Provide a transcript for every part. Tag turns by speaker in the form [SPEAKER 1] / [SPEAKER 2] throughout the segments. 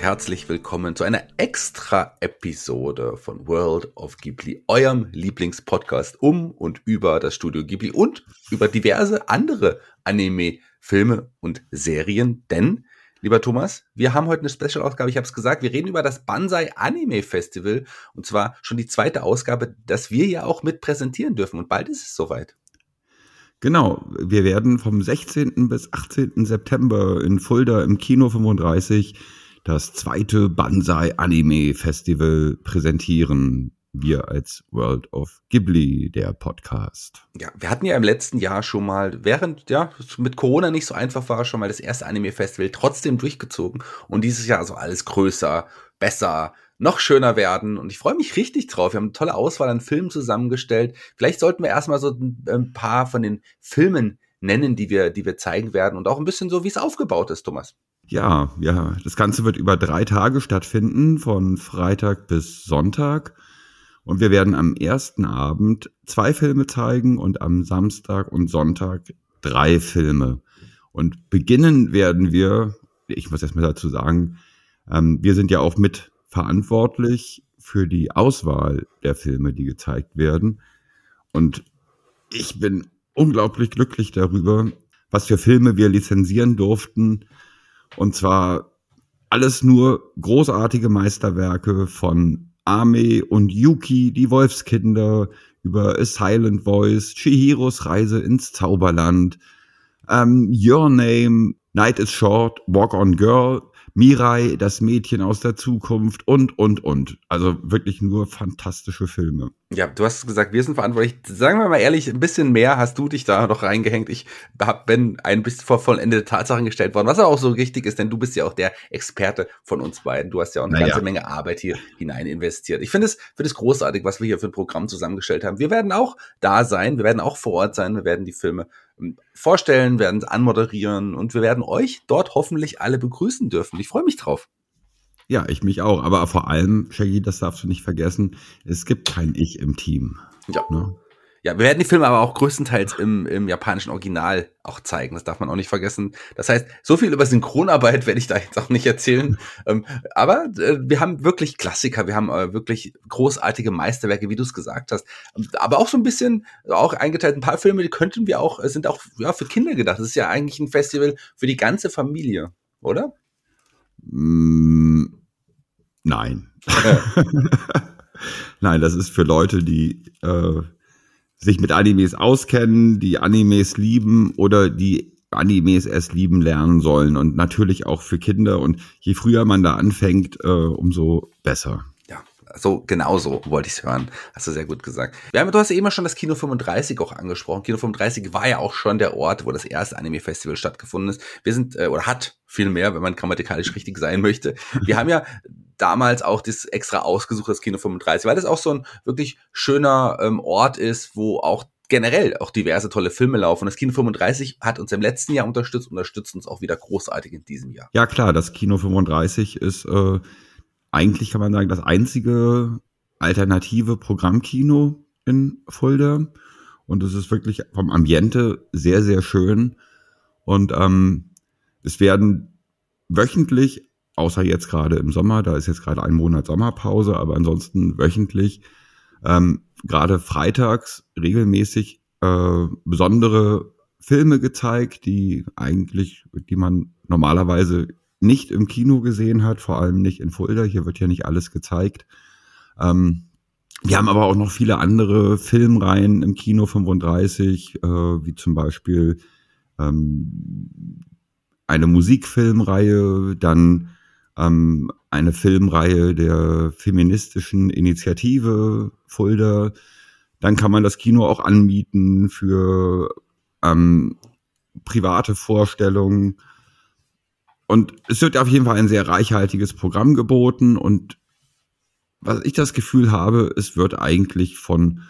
[SPEAKER 1] Herzlich willkommen zu einer Extra-Episode von World of Ghibli, eurem Lieblingspodcast um und über das Studio Ghibli und über diverse andere Anime, Filme und Serien. Denn, lieber Thomas, wir haben heute eine Special-Ausgabe, ich habe es gesagt, wir reden über das Banzai Anime Festival und zwar schon die zweite Ausgabe, das wir ja auch mit präsentieren dürfen und bald ist es soweit.
[SPEAKER 2] Genau, wir werden vom 16. bis 18. September in Fulda im Kino 35 das zweite Banzai Anime Festival präsentieren. Wir als World of Ghibli, der Podcast.
[SPEAKER 1] Ja, wir hatten ja im letzten Jahr schon mal, während ja mit Corona nicht so einfach war, schon mal das erste Anime Festival trotzdem durchgezogen und dieses Jahr so alles größer, besser, noch schöner werden. Und ich freue mich richtig drauf. Wir haben eine tolle Auswahl an Filmen zusammengestellt. Vielleicht sollten wir erstmal so ein paar von den Filmen nennen, die wir, die wir zeigen werden und auch ein bisschen so, wie es aufgebaut ist, Thomas.
[SPEAKER 2] Ja, ja, das Ganze wird über drei Tage stattfinden, von Freitag bis Sonntag. Und wir werden am ersten Abend zwei Filme zeigen und am Samstag und Sonntag drei Filme. Und beginnen werden wir, ich muss erstmal dazu sagen, ähm, wir sind ja auch mit verantwortlich für die Auswahl der Filme, die gezeigt werden. Und ich bin unglaublich glücklich darüber, was für Filme wir lizenzieren durften und zwar alles nur großartige Meisterwerke von Ame und Yuki, die Wolfskinder, über A Silent Voice, Chihiros Reise ins Zauberland, ähm, Your Name, Night is Short, Walk on Girl, Mirai, das Mädchen aus der Zukunft und, und, und. Also wirklich nur fantastische Filme.
[SPEAKER 1] Ja, du hast gesagt, wir sind verantwortlich. Sagen wir mal ehrlich, ein bisschen mehr hast du dich da noch reingehängt. Ich hab, bin ein bisschen vor vollendete Tatsachen gestellt worden, was auch so richtig ist, denn du bist ja auch der Experte von uns beiden. Du hast ja auch eine naja. ganze Menge Arbeit hier hinein investiert. Ich finde es, finde es großartig, was wir hier für ein Programm zusammengestellt haben. Wir werden auch da sein, wir werden auch vor Ort sein, wir werden die Filme vorstellen, werden anmoderieren und wir werden euch dort hoffentlich alle begrüßen dürfen. Ich freue mich drauf.
[SPEAKER 2] Ja, ich mich auch. Aber vor allem, Shaggy, das darfst du nicht vergessen, es gibt kein Ich im Team.
[SPEAKER 1] Ja. Ne? Ja, wir werden die Filme aber auch größtenteils im, im japanischen Original auch zeigen. Das darf man auch nicht vergessen. Das heißt, so viel über Synchronarbeit werde ich da jetzt auch nicht erzählen. ähm, aber äh, wir haben wirklich Klassiker, wir haben äh, wirklich großartige Meisterwerke, wie du es gesagt hast. Ähm, aber auch so ein bisschen, auch eingeteilt, ein paar Filme, die könnten wir auch, sind auch ja, für Kinder gedacht. Das ist ja eigentlich ein Festival für die ganze Familie, oder?
[SPEAKER 2] Mm, nein. nein, das ist für Leute, die äh sich mit Animes auskennen, die Animes lieben oder die Animes erst lieben lernen sollen und natürlich auch für Kinder. Und je früher man da anfängt, äh, umso besser.
[SPEAKER 1] Ja, so genauso wollte ich es hören. Hast du sehr gut gesagt. Wir haben, du hast ja eben schon das Kino 35 auch angesprochen. Kino 35 war ja auch schon der Ort, wo das erste Anime-Festival stattgefunden ist. Wir sind, äh, oder hat viel mehr, wenn man grammatikalisch richtig sein möchte. Wir haben ja damals auch das extra ausgesucht, das Kino 35, weil das auch so ein wirklich schöner ähm, Ort ist, wo auch generell auch diverse tolle Filme laufen. Das Kino 35 hat uns im letzten Jahr unterstützt, unterstützt uns auch wieder großartig in diesem Jahr.
[SPEAKER 2] Ja klar, das Kino 35 ist äh, eigentlich kann man sagen das einzige alternative Programmkino in Fulda und es ist wirklich vom Ambiente sehr sehr schön und ähm, es werden wöchentlich außer jetzt gerade im Sommer, da ist jetzt gerade ein Monat Sommerpause, aber ansonsten wöchentlich, ähm, gerade freitags regelmäßig äh, besondere Filme gezeigt, die eigentlich, die man normalerweise nicht im Kino gesehen hat, vor allem nicht in Fulda. Hier wird ja nicht alles gezeigt. Ähm, wir haben aber auch noch viele andere Filmreihen im Kino 35, äh, wie zum Beispiel ähm, eine Musikfilmreihe, dann ähm, eine Filmreihe der feministischen Initiative Fulda. Dann kann man das Kino auch anmieten für ähm, private Vorstellungen. Und es wird auf jeden Fall ein sehr reichhaltiges Programm geboten. Und was ich das Gefühl habe, es wird eigentlich von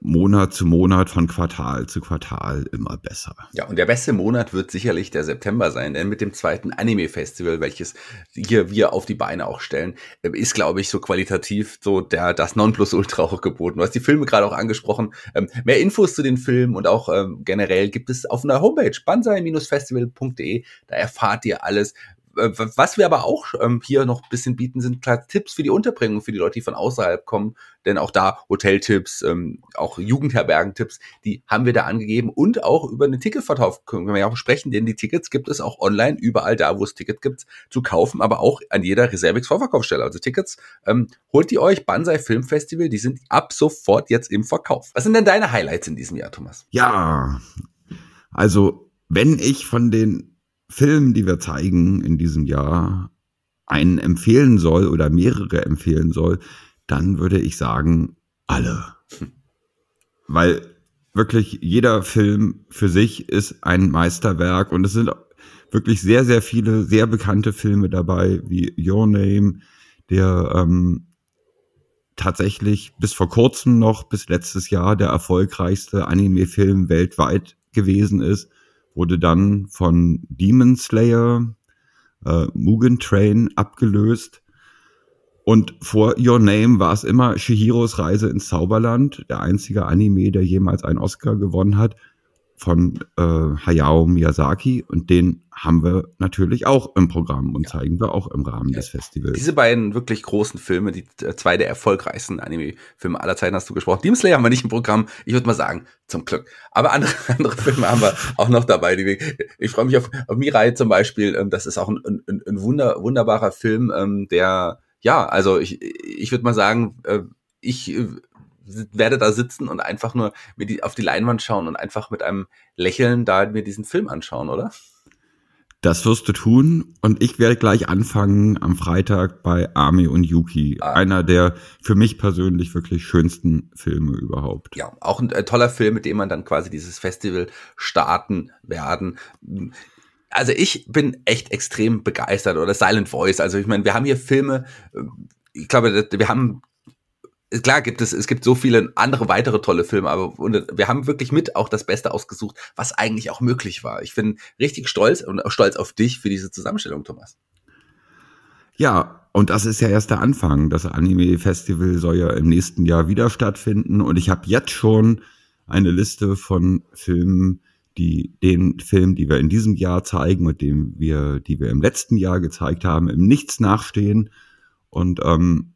[SPEAKER 2] Monat zu Monat, von Quartal zu Quartal immer besser.
[SPEAKER 1] Ja, und der beste Monat wird sicherlich der September sein, denn mit dem zweiten Anime-Festival, welches hier wir auf die Beine auch stellen, äh, ist, glaube ich, so qualitativ so der das Nonplusultra auch geboten. Du hast die Filme gerade auch angesprochen. Ähm, mehr Infos zu den Filmen und auch ähm, generell gibt es auf einer Homepage banzai-festival.de. Da erfahrt ihr alles, was wir aber auch ähm, hier noch ein bisschen bieten, sind klar Tipps für die Unterbringung für die Leute, die von außerhalb kommen. Denn auch da Hoteltipps, ähm, auch Jugendherbergentipps, die haben wir da angegeben. Und auch über einen Ticketverkauf können wir ja auch sprechen, denn die Tickets gibt es auch online, überall da, wo es Tickets gibt, zu kaufen, aber auch an jeder Reservix Vorverkaufsstelle. Also Tickets, ähm, holt die euch, Banzai Film Festival, die sind ab sofort jetzt im Verkauf. Was sind denn deine Highlights in diesem Jahr, Thomas?
[SPEAKER 2] Ja, also wenn ich von den Film, die wir zeigen in diesem Jahr, einen empfehlen soll oder mehrere empfehlen soll, dann würde ich sagen, alle. Weil wirklich jeder Film für sich ist ein Meisterwerk und es sind wirklich sehr, sehr viele sehr bekannte Filme dabei, wie Your Name, der ähm, tatsächlich bis vor kurzem noch, bis letztes Jahr der erfolgreichste Anime-Film weltweit gewesen ist wurde dann von Demon Slayer, äh, Mugen Train abgelöst. Und vor Your Name war es immer Shihiros Reise ins Zauberland, der einzige Anime, der jemals einen Oscar gewonnen hat von äh, Hayao Miyazaki und den haben wir natürlich auch im Programm und zeigen wir auch im Rahmen ja. des Festivals.
[SPEAKER 1] Diese beiden wirklich großen Filme, die äh, zwei der erfolgreichsten Anime-Filme aller Zeiten hast du gesprochen. Demon Slayer haben wir nicht im Programm. Ich würde mal sagen, zum Glück. Aber andere, andere Filme haben wir auch noch dabei. Wir, ich freue mich auf, auf Mirai zum Beispiel. Ähm, das ist auch ein, ein, ein wunder, wunderbarer Film, ähm, der, ja, also ich, ich würde mal sagen, äh, ich werde da sitzen und einfach nur mir die, auf die Leinwand schauen und einfach mit einem Lächeln da mir diesen Film anschauen, oder?
[SPEAKER 2] Das wirst du tun und ich werde gleich anfangen am Freitag bei Ami und Yuki. Ah. Einer der für mich persönlich wirklich schönsten Filme überhaupt.
[SPEAKER 1] Ja, auch ein äh, toller Film, mit dem man dann quasi dieses Festival starten werden also ich bin echt extrem begeistert oder Silent Voice. Also ich meine, wir haben hier Filme, äh, ich glaube, wir haben klar gibt es, es gibt so viele andere weitere tolle Filme, aber wir haben wirklich mit auch das Beste ausgesucht, was eigentlich auch möglich war. Ich bin richtig stolz und auch stolz auf dich für diese Zusammenstellung, Thomas.
[SPEAKER 2] Ja, und das ist ja erst der Anfang. Das Anime-Festival soll ja im nächsten Jahr wieder stattfinden und ich habe jetzt schon eine Liste von Filmen, die den Film, die wir in diesem Jahr zeigen und dem wir, die wir im letzten Jahr gezeigt haben, im Nichts nachstehen. Und ähm,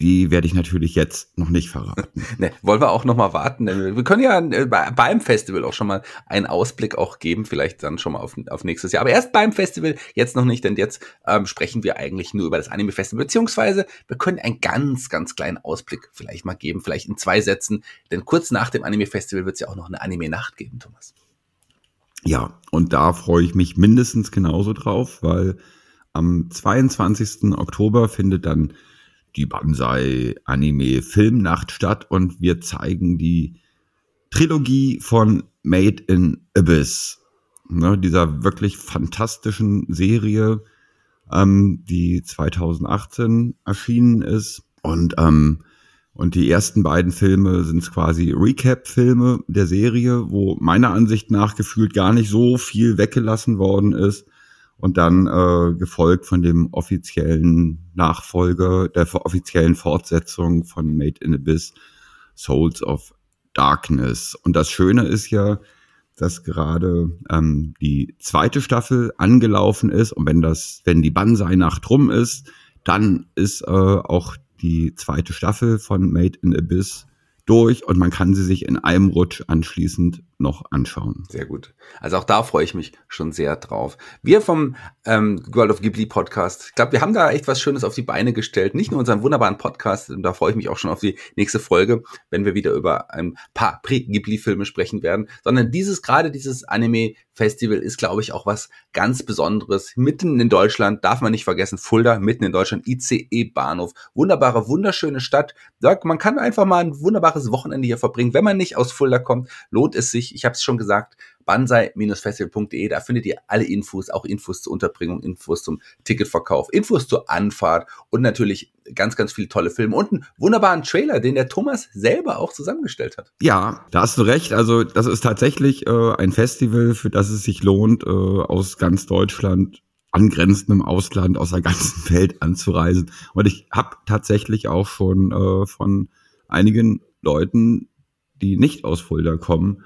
[SPEAKER 2] die werde ich natürlich jetzt noch nicht verraten.
[SPEAKER 1] ne, wollen wir auch noch mal warten, denn wir können ja äh, beim Festival auch schon mal einen Ausblick auch geben, vielleicht dann schon mal auf, auf nächstes Jahr. Aber erst beim Festival, jetzt noch nicht, denn jetzt ähm, sprechen wir eigentlich nur über das Anime Festival, beziehungsweise wir können einen ganz, ganz kleinen Ausblick vielleicht mal geben, vielleicht in zwei Sätzen, denn kurz nach dem Anime Festival wird es ja auch noch eine Anime Nacht geben, Thomas.
[SPEAKER 2] Ja, und da freue ich mich mindestens genauso drauf, weil am 22. Oktober findet dann die Banzai Anime Filmnacht statt und wir zeigen die Trilogie von Made in Abyss, ne, dieser wirklich fantastischen Serie, ähm, die 2018 erschienen ist. Und ähm, und die ersten beiden Filme sind quasi Recap-Filme der Serie, wo meiner Ansicht nach gefühlt gar nicht so viel weggelassen worden ist und dann äh, gefolgt von dem offiziellen Nachfolger, der offiziellen Fortsetzung von Made in Abyss, Souls of Darkness. Und das Schöne ist ja, dass gerade ähm, die zweite Staffel angelaufen ist und wenn das, wenn die Banzai-Nacht rum ist, dann ist äh, auch die zweite Staffel von Made in Abyss durch und man kann sie sich in einem Rutsch anschließend noch anschauen.
[SPEAKER 1] Sehr gut. Also auch da freue ich mich schon sehr drauf. Wir vom ähm, World of Ghibli Podcast, ich glaube, wir haben da echt was Schönes auf die Beine gestellt. Nicht nur unseren wunderbaren Podcast, und da freue ich mich auch schon auf die nächste Folge, wenn wir wieder über ein paar Pre-Ghibli-Filme sprechen werden, sondern dieses, gerade dieses Anime-Festival ist, glaube ich, auch was ganz Besonderes. Mitten in Deutschland, darf man nicht vergessen, Fulda, mitten in Deutschland, ICE-Bahnhof. Wunderbare, wunderschöne Stadt. Man kann einfach mal ein wunderbares Wochenende hier verbringen. Wenn man nicht aus Fulda kommt, lohnt es sich. Ich habe es schon gesagt, banzai-festival.de, da findet ihr alle Infos, auch Infos zur Unterbringung, Infos zum Ticketverkauf, Infos zur Anfahrt und natürlich ganz, ganz viele tolle Filme und einen wunderbaren Trailer, den der Thomas selber auch zusammengestellt hat.
[SPEAKER 2] Ja, da hast du recht. Also das ist tatsächlich äh, ein Festival, für das es sich lohnt, äh, aus ganz Deutschland angrenzendem Ausland aus der ganzen Welt anzureisen. Und ich habe tatsächlich auch schon äh, von einigen Leuten, die nicht aus Fulda kommen,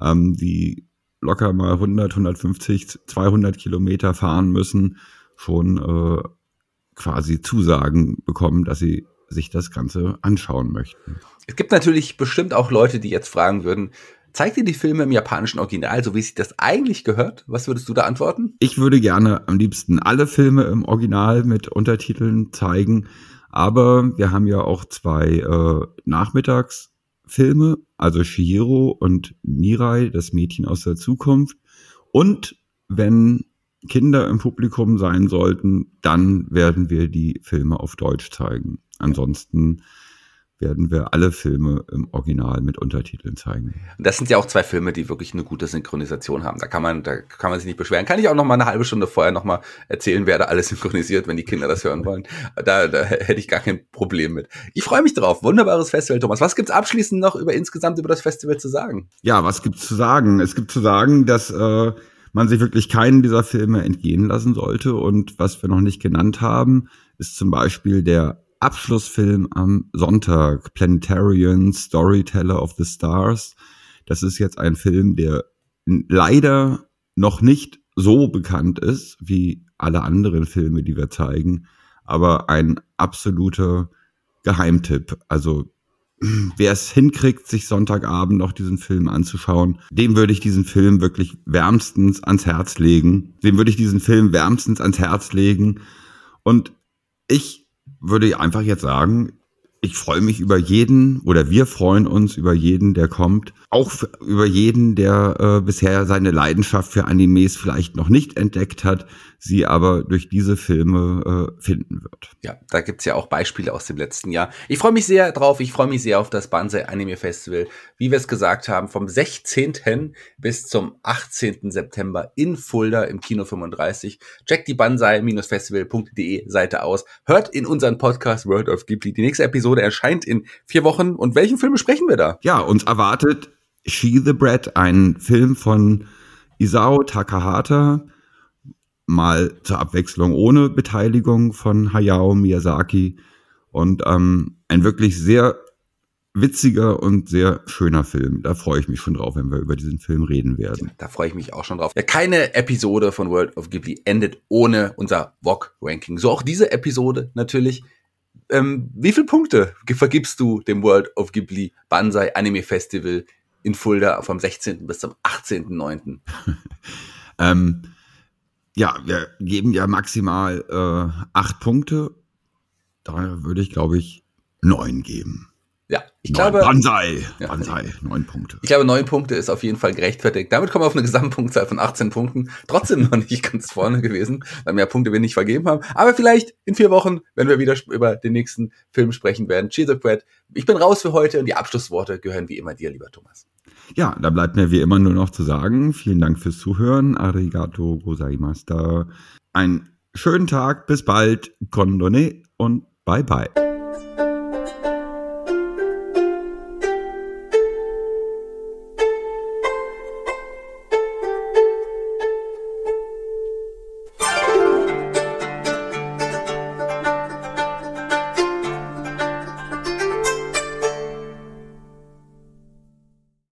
[SPEAKER 2] ähm, die locker mal 100, 150, 200 Kilometer fahren müssen, schon äh, quasi Zusagen bekommen, dass sie sich das Ganze anschauen möchten.
[SPEAKER 1] Es gibt natürlich bestimmt auch Leute, die jetzt fragen würden, zeigt ihr die Filme im japanischen Original, so wie sich das eigentlich gehört? Was würdest du da antworten?
[SPEAKER 2] Ich würde gerne am liebsten alle Filme im Original mit Untertiteln zeigen, aber wir haben ja auch zwei äh, Nachmittags Filme, also Shihiro und Mirai, das Mädchen aus der Zukunft. Und wenn Kinder im Publikum sein sollten, dann werden wir die Filme auf Deutsch zeigen. Ansonsten werden wir alle Filme im Original mit Untertiteln zeigen.
[SPEAKER 1] Das sind ja auch zwei Filme, die wirklich eine gute Synchronisation haben. Da kann man, da kann man sich nicht beschweren. Kann ich auch noch mal eine halbe Stunde vorher noch mal erzählen, wer da alles synchronisiert, wenn die Kinder das hören wollen. Da, da hätte ich gar kein Problem mit. Ich freue mich drauf. Wunderbares Festival, Thomas. Was gibt's abschließend noch über insgesamt über das Festival zu sagen?
[SPEAKER 2] Ja, was gibt's zu sagen? Es gibt zu sagen, dass äh, man sich wirklich keinen dieser Filme entgehen lassen sollte. Und was wir noch nicht genannt haben, ist zum Beispiel der Abschlussfilm am Sonntag, Planetarian Storyteller of the Stars. Das ist jetzt ein Film, der leider noch nicht so bekannt ist wie alle anderen Filme, die wir zeigen, aber ein absoluter Geheimtipp. Also wer es hinkriegt, sich Sonntagabend noch diesen Film anzuschauen, dem würde ich diesen Film wirklich wärmstens ans Herz legen. Dem würde ich diesen Film wärmstens ans Herz legen. Und ich würde ich einfach jetzt sagen, ich freue mich über jeden oder wir freuen uns über jeden, der kommt. Auch über jeden, der äh, bisher seine Leidenschaft für Animes vielleicht noch nicht entdeckt hat, sie aber durch diese Filme äh, finden wird.
[SPEAKER 1] Ja, da gibt's ja auch Beispiele aus dem letzten Jahr. Ich freue mich sehr drauf. Ich freue mich sehr auf das Banzai Anime Festival. Wie wir es gesagt haben, vom 16. bis zum 18. September in Fulda im Kino 35. Checkt die banzai-festival.de Seite aus. Hört in unseren Podcast World of Ghibli. Die nächste Episode erscheint in vier Wochen. Und welchen Film besprechen wir da?
[SPEAKER 2] Ja, uns erwartet She the Bread, ein Film von Isao Takahata, mal zur Abwechslung ohne Beteiligung von Hayao Miyazaki und ähm, ein wirklich sehr witziger und sehr schöner Film. Da freue ich mich schon drauf, wenn wir über diesen Film reden werden.
[SPEAKER 1] Da freue ich mich auch schon drauf. Ja, keine Episode von World of Ghibli endet ohne unser VOG-Ranking. So auch diese Episode natürlich. Ähm, wie viele Punkte vergibst du dem World of Ghibli Banzai Anime Festival in Fulda vom 16. bis zum 18.9.?
[SPEAKER 2] ähm, ja, wir geben ja maximal äh, acht Punkte. Da würde ich, glaube ich, neun geben.
[SPEAKER 1] Ja, ich
[SPEAKER 2] neun.
[SPEAKER 1] glaube.
[SPEAKER 2] Banzai, ja, Banzai, neun Punkte.
[SPEAKER 1] Ich glaube, neun Punkte ist auf jeden Fall gerechtfertigt. Damit kommen wir auf eine Gesamtpunktzahl von 18 Punkten. Trotzdem noch nicht ganz vorne gewesen, weil mehr Punkte wir nicht vergeben haben. Aber vielleicht in vier Wochen, wenn wir wieder über den nächsten Film sprechen werden. Cheers, Brad. Ich bin raus für heute und die Abschlussworte gehören wie immer dir, lieber Thomas.
[SPEAKER 2] Ja, da bleibt mir wie immer nur noch zu sagen, vielen Dank fürs Zuhören. Arigato gozaimashita. Einen schönen Tag, bis bald, kondone und bye bye.